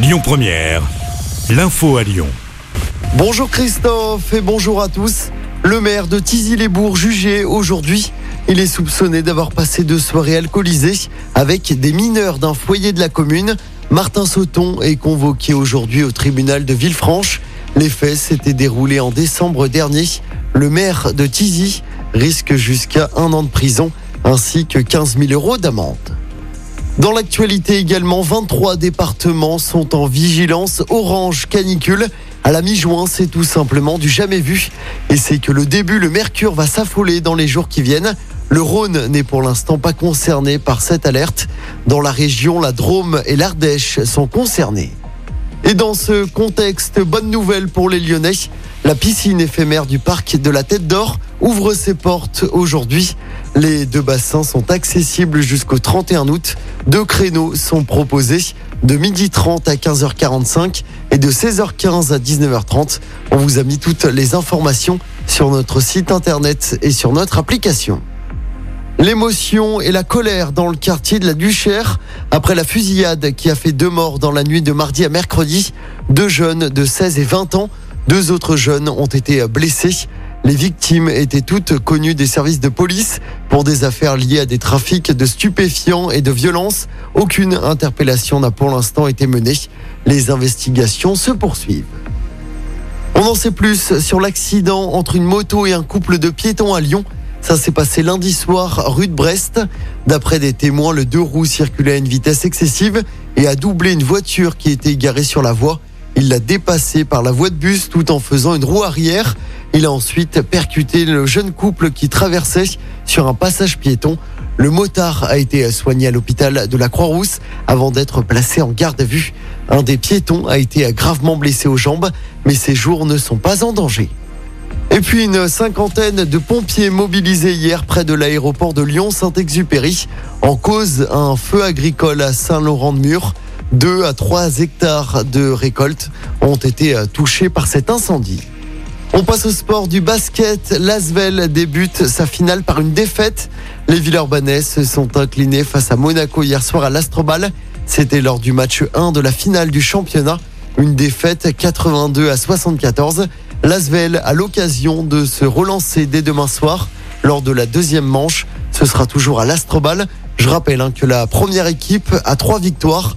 Lyon Première, l'info à Lyon. Bonjour Christophe et bonjour à tous. Le maire de Tizy-les-Bourgs jugé aujourd'hui. Il est soupçonné d'avoir passé deux soirées alcoolisées avec des mineurs d'un foyer de la commune. Martin Sauton est convoqué aujourd'hui au tribunal de Villefranche. Les faits s'étaient déroulés en décembre dernier. Le maire de Tizy risque jusqu'à un an de prison ainsi que 15 000 euros d'amende. Dans l'actualité également, 23 départements sont en vigilance orange canicule. À la mi-juin, c'est tout simplement du jamais vu. Et c'est que le début, le mercure va s'affoler dans les jours qui viennent. Le Rhône n'est pour l'instant pas concerné par cette alerte. Dans la région, la Drôme et l'Ardèche sont concernés. Et dans ce contexte, bonne nouvelle pour les Lyonnais. La piscine éphémère du parc de la Tête d'Or ouvre ses portes aujourd'hui. Les deux bassins sont accessibles jusqu'au 31 août. Deux créneaux sont proposés de 12h30 à 15h45 et de 16h15 à 19h30. On vous a mis toutes les informations sur notre site internet et sur notre application. L'émotion et la colère dans le quartier de la Duchère après la fusillade qui a fait deux morts dans la nuit de mardi à mercredi. Deux jeunes de 16 et 20 ans, deux autres jeunes ont été blessés. Les victimes étaient toutes connues des services de police pour des affaires liées à des trafics de stupéfiants et de violences. Aucune interpellation n'a pour l'instant été menée. Les investigations se poursuivent. On en sait plus sur l'accident entre une moto et un couple de piétons à Lyon. Ça s'est passé lundi soir rue de Brest. D'après des témoins, le deux roues circulait à une vitesse excessive et a doublé une voiture qui était garée sur la voie. Il l'a dépassé par la voie de bus tout en faisant une roue arrière. Il a ensuite percuté le jeune couple qui traversait sur un passage piéton. Le motard a été soigné à l'hôpital de la Croix-Rousse avant d'être placé en garde à vue. Un des piétons a été gravement blessé aux jambes, mais ses jours ne sont pas en danger. Et puis une cinquantaine de pompiers mobilisés hier près de l'aéroport de Lyon-Saint-Exupéry en cause un feu agricole à Saint-Laurent-de-Mur. Deux à trois hectares de récolte ont été touchés par cet incendie. On passe au sport du basket. L'Asvel débute sa finale par une défaite. Les Villeurbanais se sont inclinés face à Monaco hier soir à l'Astrobal. C'était lors du match 1 de la finale du championnat. Une défaite 82 à 74. L'Asvel a l'occasion de se relancer dès demain soir lors de la deuxième manche. Ce sera toujours à l'Astrobal. Je rappelle hein, que la première équipe à trois victoires